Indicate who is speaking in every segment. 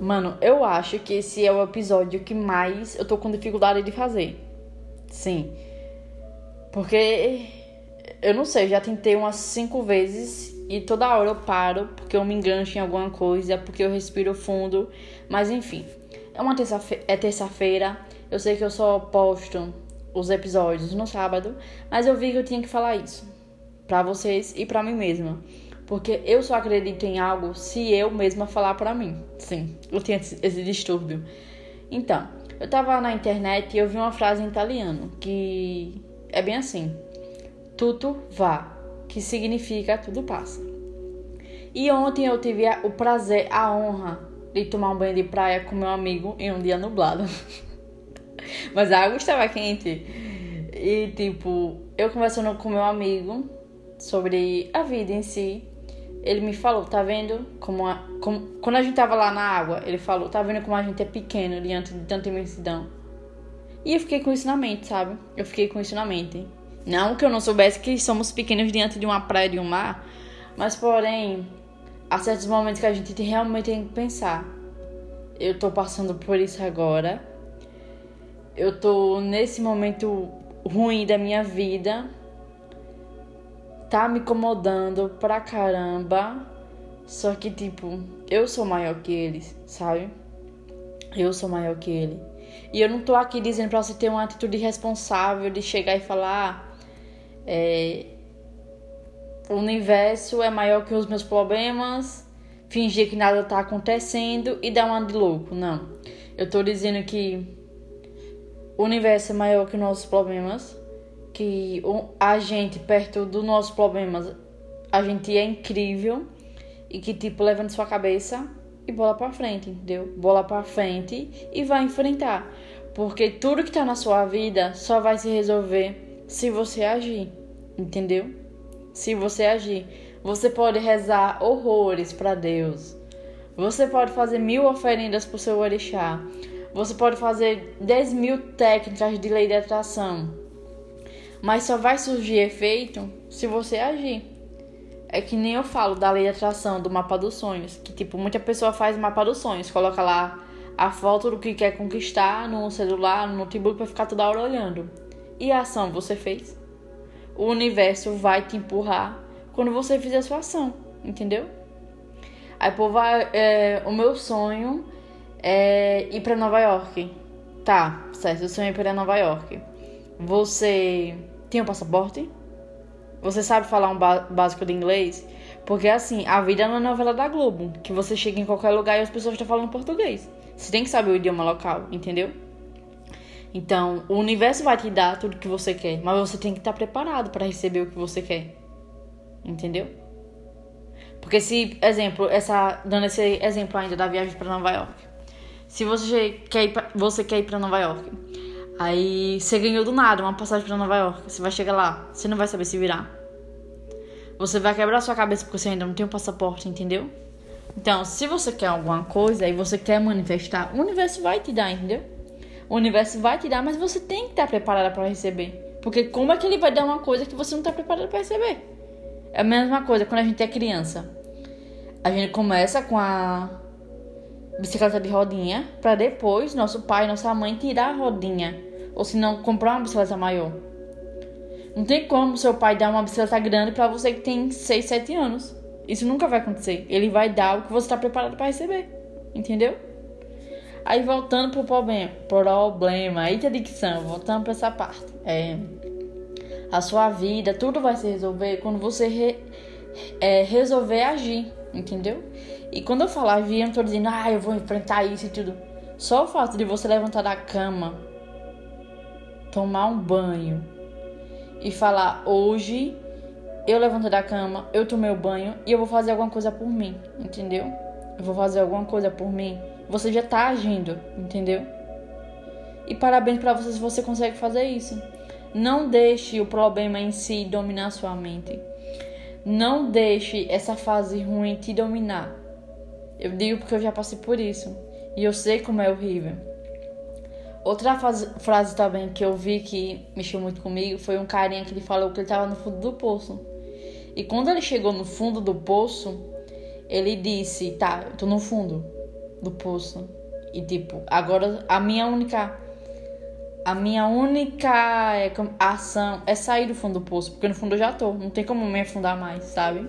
Speaker 1: Mano, eu acho que esse é o episódio que mais eu tô com dificuldade de fazer. Sim. Porque eu não sei, já tentei umas cinco vezes e toda hora eu paro porque eu me engancho em alguma coisa, porque eu respiro fundo. Mas enfim, é uma terça-feira, é terça-feira. Eu sei que eu só posto os episódios no sábado, mas eu vi que eu tinha que falar isso para vocês e para mim mesma. Porque eu só acredito em algo se eu mesma falar para mim. Sim, eu tenho esse distúrbio. Então, eu tava na internet e eu vi uma frase em italiano que é bem assim: Tudo vá, que significa tudo passa. E ontem eu tive o prazer, a honra de tomar um banho de praia com meu amigo em um dia nublado. Mas a água estava quente. E tipo, eu conversando com meu amigo sobre a vida em si, ele me falou, tá vendo como, a, como, quando a gente tava lá na água, ele falou, tá vendo como a gente é pequeno diante de tanta imensidão. E eu fiquei com isso na mente, sabe? Eu fiquei com isso na mente. Não que eu não soubesse que somos pequenos diante de uma praia de um mar, mas porém, há certos momentos que a gente realmente tem que pensar. Eu tô passando por isso agora. Eu tô nesse momento ruim da minha vida tá me incomodando pra caramba. Só que, tipo, eu sou maior que eles, sabe? Eu sou maior que ele. E eu não tô aqui dizendo pra você ter uma atitude responsável de chegar e falar. É, o universo é maior que os meus problemas, fingir que nada tá acontecendo e dar uma de louco. Não. Eu tô dizendo que o universo é maior que os nossos problemas que a gente, perto dos nossos problemas, a gente é incrível e que, tipo, levanta sua cabeça e bola pra frente, entendeu? Bola pra frente e vai enfrentar. Porque tudo que tá na sua vida só vai se resolver se você agir, entendeu? Se você agir. Você pode rezar horrores para Deus. Você pode fazer mil oferendas pro seu orixá. Você pode fazer dez mil técnicas de lei de atração mas só vai surgir efeito se você agir. É que nem eu falo da lei de atração, do mapa dos sonhos, que tipo, muita pessoa faz mapa dos sonhos, coloca lá a foto do que quer conquistar no celular, no notebook para ficar toda hora olhando. E a ação você fez? O universo vai te empurrar quando você fizer a sua ação, entendeu? Aí, pô, vai, é, o meu sonho é ir para Nova York. Tá, certo, eu sonho ir para Nova York. Você tem um passaporte? Você sabe falar um básico de inglês? Porque assim, a vida é novela da Globo, que você chega em qualquer lugar e as pessoas estão falando português. Você tem que saber o idioma local, entendeu? Então, o universo vai te dar tudo que você quer, mas você tem que estar preparado para receber o que você quer. Entendeu? Porque se, exemplo, essa dando esse exemplo ainda da viagem para Nova York. Se você quer ir pra, você quer ir para Nova York, Aí você ganhou do nada uma passagem para Nova York. Você vai chegar lá, você não vai saber se virar. Você vai quebrar sua cabeça porque você ainda não tem um passaporte, entendeu? Então, se você quer alguma coisa e você quer manifestar, o universo vai te dar, entendeu? O universo vai te dar, mas você tem que estar preparada para receber. Porque como é que ele vai dar uma coisa que você não está preparada para receber? É a mesma coisa quando a gente é criança. A gente começa com a bicicleta de rodinha para depois nosso pai, nossa mãe tirar a rodinha ou se não, comprar uma bicicleta maior. Não tem como seu pai dar uma bicicleta grande para você que tem 6, 7 anos. Isso nunca vai acontecer. Ele vai dar o que você está preparado para receber. Entendeu? Aí voltando pro problema, problema, eita dicção, voltando para essa parte. É, a sua vida, tudo vai se resolver quando você re, é, resolver agir, entendeu? E quando eu falar agir, eu não tô dizendo, ah, eu vou enfrentar isso e tudo. Só o fato de você levantar da cama tomar um banho e falar: hoje eu levantei da cama, eu tomei o banho e eu vou fazer alguma coisa por mim, entendeu? Eu vou fazer alguma coisa por mim. Você já tá agindo, entendeu? E parabéns para você se você consegue fazer isso. Não deixe o problema em si dominar sua mente. Não deixe essa fase ruim te dominar. Eu digo porque eu já passei por isso. E eu sei como é horrível. Outra frase também que eu vi que mexeu muito comigo foi um carinha que ele falou que ele estava no fundo do poço. E quando ele chegou no fundo do poço, ele disse: Tá, eu tô no fundo. do poço. E tipo, agora a minha única a minha única é, ação é sair do fundo do poço, porque no fundo eu já tô, não tem como me afundar mais, sabe?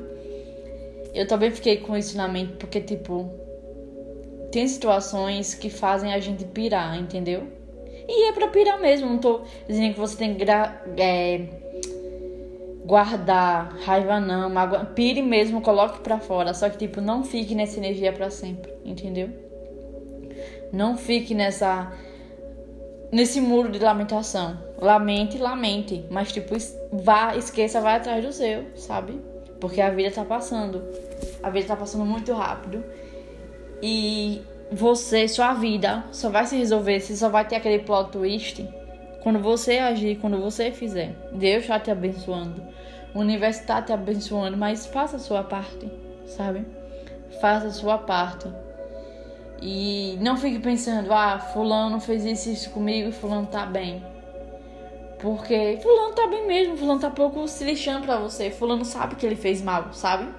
Speaker 1: Eu também fiquei com isso na mente, porque tipo, tem situações que fazem a gente pirar, entendeu? E é pra pirar mesmo, não tô dizendo que você tem que é, guardar raiva não, mágoa, pire mesmo, coloque pra fora, só que tipo, não fique nessa energia para sempre, entendeu? Não fique nessa nesse muro de lamentação. Lamente, lamente. Mas, tipo, vá, esqueça, vai atrás do seu, sabe? Porque a vida tá passando. A vida tá passando muito rápido. E você, sua vida, só vai se resolver, você só vai ter aquele plot twist quando você agir, quando você fizer. Deus tá te abençoando. O universo tá te abençoando, mas faça a sua parte, sabe? Faça a sua parte. E não fique pensando, ah, fulano fez isso, isso comigo fulano tá bem. Porque fulano tá bem mesmo, fulano tá pouco se lixando pra você. Fulano sabe que ele fez mal, sabe?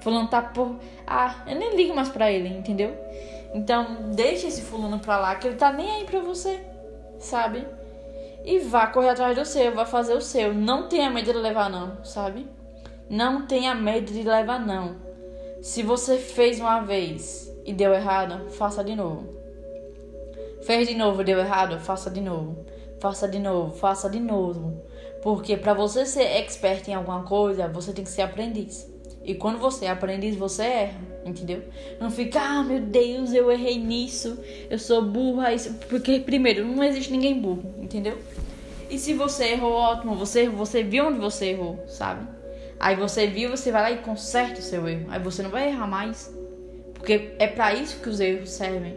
Speaker 1: Fulano tá por. Ah, eu nem ligo mais pra ele, entendeu? Então, deixe esse fulano pra lá, que ele tá nem aí pra você, sabe? E vá correr atrás do seu, vá fazer o seu. Não tenha medo de levar não, sabe? Não tenha medo de levar não. Se você fez uma vez e deu errado, faça de novo. Fez de novo, deu errado, faça de novo. Faça de novo, faça de novo. Porque para você ser expert em alguma coisa, você tem que ser aprendiz. E quando você é aprendiz, você erra, entendeu? Não fica, ah, meu Deus, eu errei nisso, eu sou burra, isso. Porque, primeiro, não existe ninguém burro, entendeu? E se você errou, ótimo, você você viu onde você errou, sabe? Aí você viu, você vai lá e conserta o seu erro. Aí você não vai errar mais. Porque é para isso que os erros servem.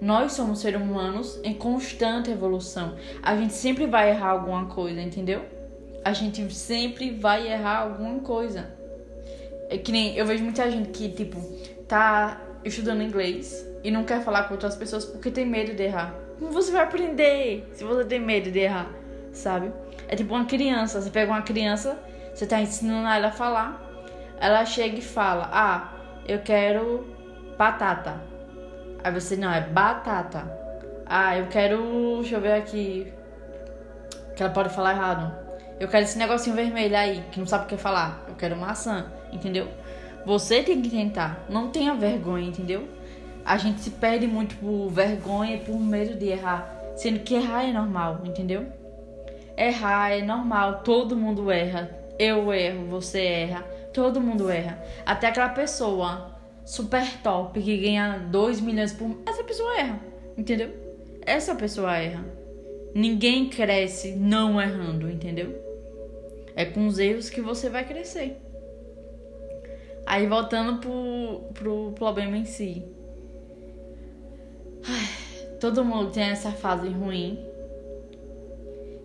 Speaker 1: Nós somos seres humanos em constante evolução. A gente sempre vai errar alguma coisa, entendeu? A gente sempre vai errar alguma coisa. É que nem eu vejo muita gente que, tipo, tá estudando inglês e não quer falar com outras pessoas porque tem medo de errar. Como você vai aprender se você tem medo de errar, sabe? É tipo uma criança. Você pega uma criança, você tá ensinando ela a falar, ela chega e fala: Ah, eu quero batata. Aí você, não, é batata. Ah, eu quero. Deixa eu ver aqui. Que ela pode falar errado. Eu quero esse negocinho vermelho aí, que não sabe o que falar. Eu quero maçã, entendeu? Você tem que tentar. Não tenha vergonha, entendeu? A gente se perde muito por vergonha e por medo de errar. Sendo que errar é normal, entendeu? Errar é normal, todo mundo erra. Eu erro, você erra, todo mundo erra. Até aquela pessoa super top que ganha 2 milhões por essa pessoa erra, entendeu? Essa pessoa erra. Ninguém cresce não errando, entendeu? É com os erros que você vai crescer. Aí voltando pro, pro problema em si. Todo mundo tem essa fase ruim.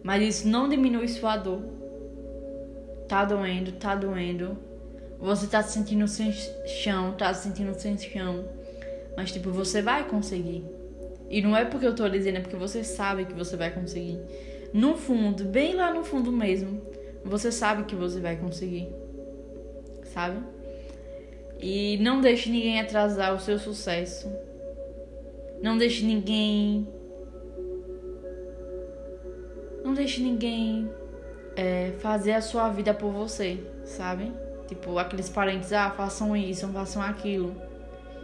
Speaker 1: Mas isso não diminui sua dor. Tá doendo, tá doendo você tá se sentindo sem chão, tá se sentindo sem chão. Mas, tipo, você vai conseguir. E não é porque eu tô dizendo, é porque você sabe que você vai conseguir. No fundo, bem lá no fundo mesmo, você sabe que você vai conseguir. Sabe? E não deixe ninguém atrasar o seu sucesso. Não deixe ninguém. Não deixe ninguém é, fazer a sua vida por você, sabe? Tipo, aqueles parentes, ah, façam isso, façam aquilo.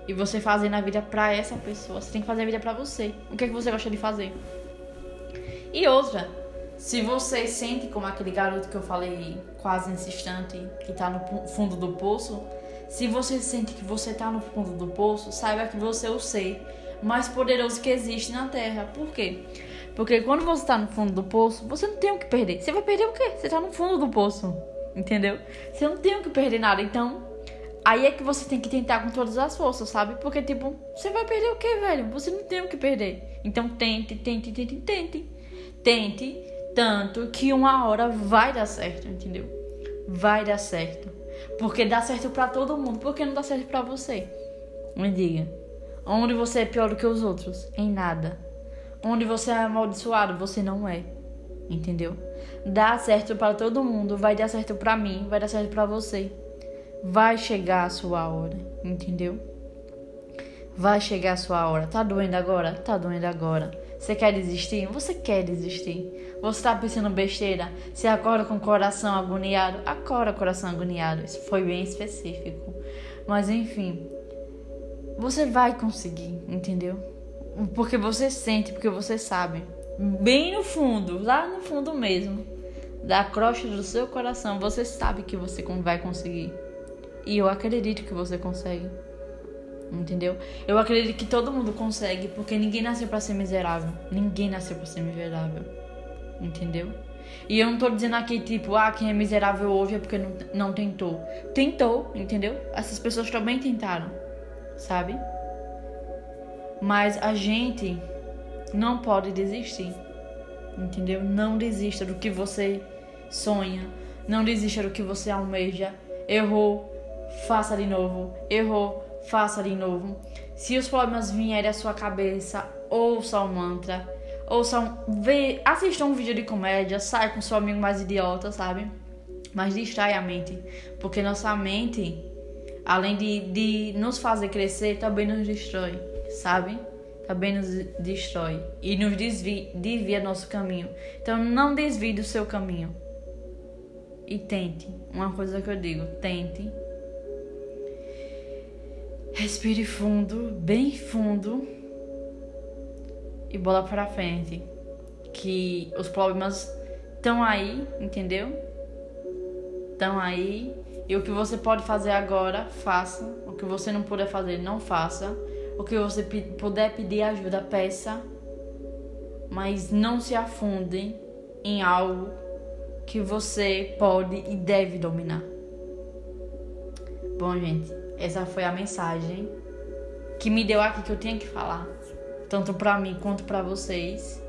Speaker 1: E você fazendo a vida pra essa pessoa. Você tem que fazer a vida pra você. O que é que você gosta de fazer? E outra, se você sente como aquele garoto que eu falei quase nesse instante, que tá no fundo do poço, se você sente que você tá no fundo do poço, saiba que você é o ser mais poderoso que existe na Terra. Por quê? Porque quando você tá no fundo do poço, você não tem o que perder. Você vai perder o quê? Você tá no fundo do poço. Entendeu? Você não tem o que perder nada. Então, aí é que você tem que tentar com todas as forças, sabe? Porque, tipo, você vai perder o quê, velho? Você não tem o que perder. Então, tente, tente, tente, tente. Tente tanto que uma hora vai dar certo, entendeu? Vai dar certo. Porque dá certo para todo mundo. Por que não dá certo para você? Me diga. Onde você é pior do que os outros? Em nada. Onde você é amaldiçoado? Você não é. Entendeu? Dá certo para todo mundo, vai dar certo para mim, vai dar certo para você. Vai chegar a sua hora, entendeu? Vai chegar a sua hora. Tá doendo agora? Tá doendo agora. Você quer desistir? Você quer desistir. Você tá pensando besteira? Você acorda com o coração agoniado? Acorda coração agoniado. Isso foi bem específico. Mas enfim, você vai conseguir, entendeu? Porque você sente, porque você sabe. Bem no fundo, lá no fundo mesmo, da crosta do seu coração, você sabe que você vai conseguir. E eu acredito que você consegue. Entendeu? Eu acredito que todo mundo consegue, porque ninguém nasceu para ser miserável. Ninguém nasceu para ser miserável. Entendeu? E eu não tô dizendo aqui, tipo, ah, quem é miserável hoje é porque não, não tentou. Tentou, entendeu? Essas pessoas também tentaram, sabe? Mas a gente não pode desistir, entendeu? Não desista do que você sonha, não desista do que você almeja. Errou, faça de novo. Errou, faça de novo. Se os problemas vierem à sua cabeça, ouça o mantra. Ouça, vê, assista um vídeo de comédia, sai com seu amigo mais idiota, sabe? Mas distrai a mente. Porque nossa mente, além de, de nos fazer crescer, também nos destrói, sabe? Também nos destrói e nos desvia, desvia nosso caminho. Então não desvie do seu caminho. E tente. Uma coisa que eu digo, tente Respire fundo, bem fundo e bola para frente. Que os problemas estão aí, entendeu? Estão aí. E o que você pode fazer agora, faça. O que você não puder fazer, não faça. O que você puder pedir ajuda, peça. Mas não se afunde em algo que você pode e deve dominar. Bom, gente, essa foi a mensagem que me deu aqui que eu tinha que falar, tanto para mim quanto para vocês.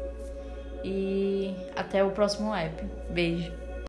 Speaker 1: E até o próximo app. Beijo.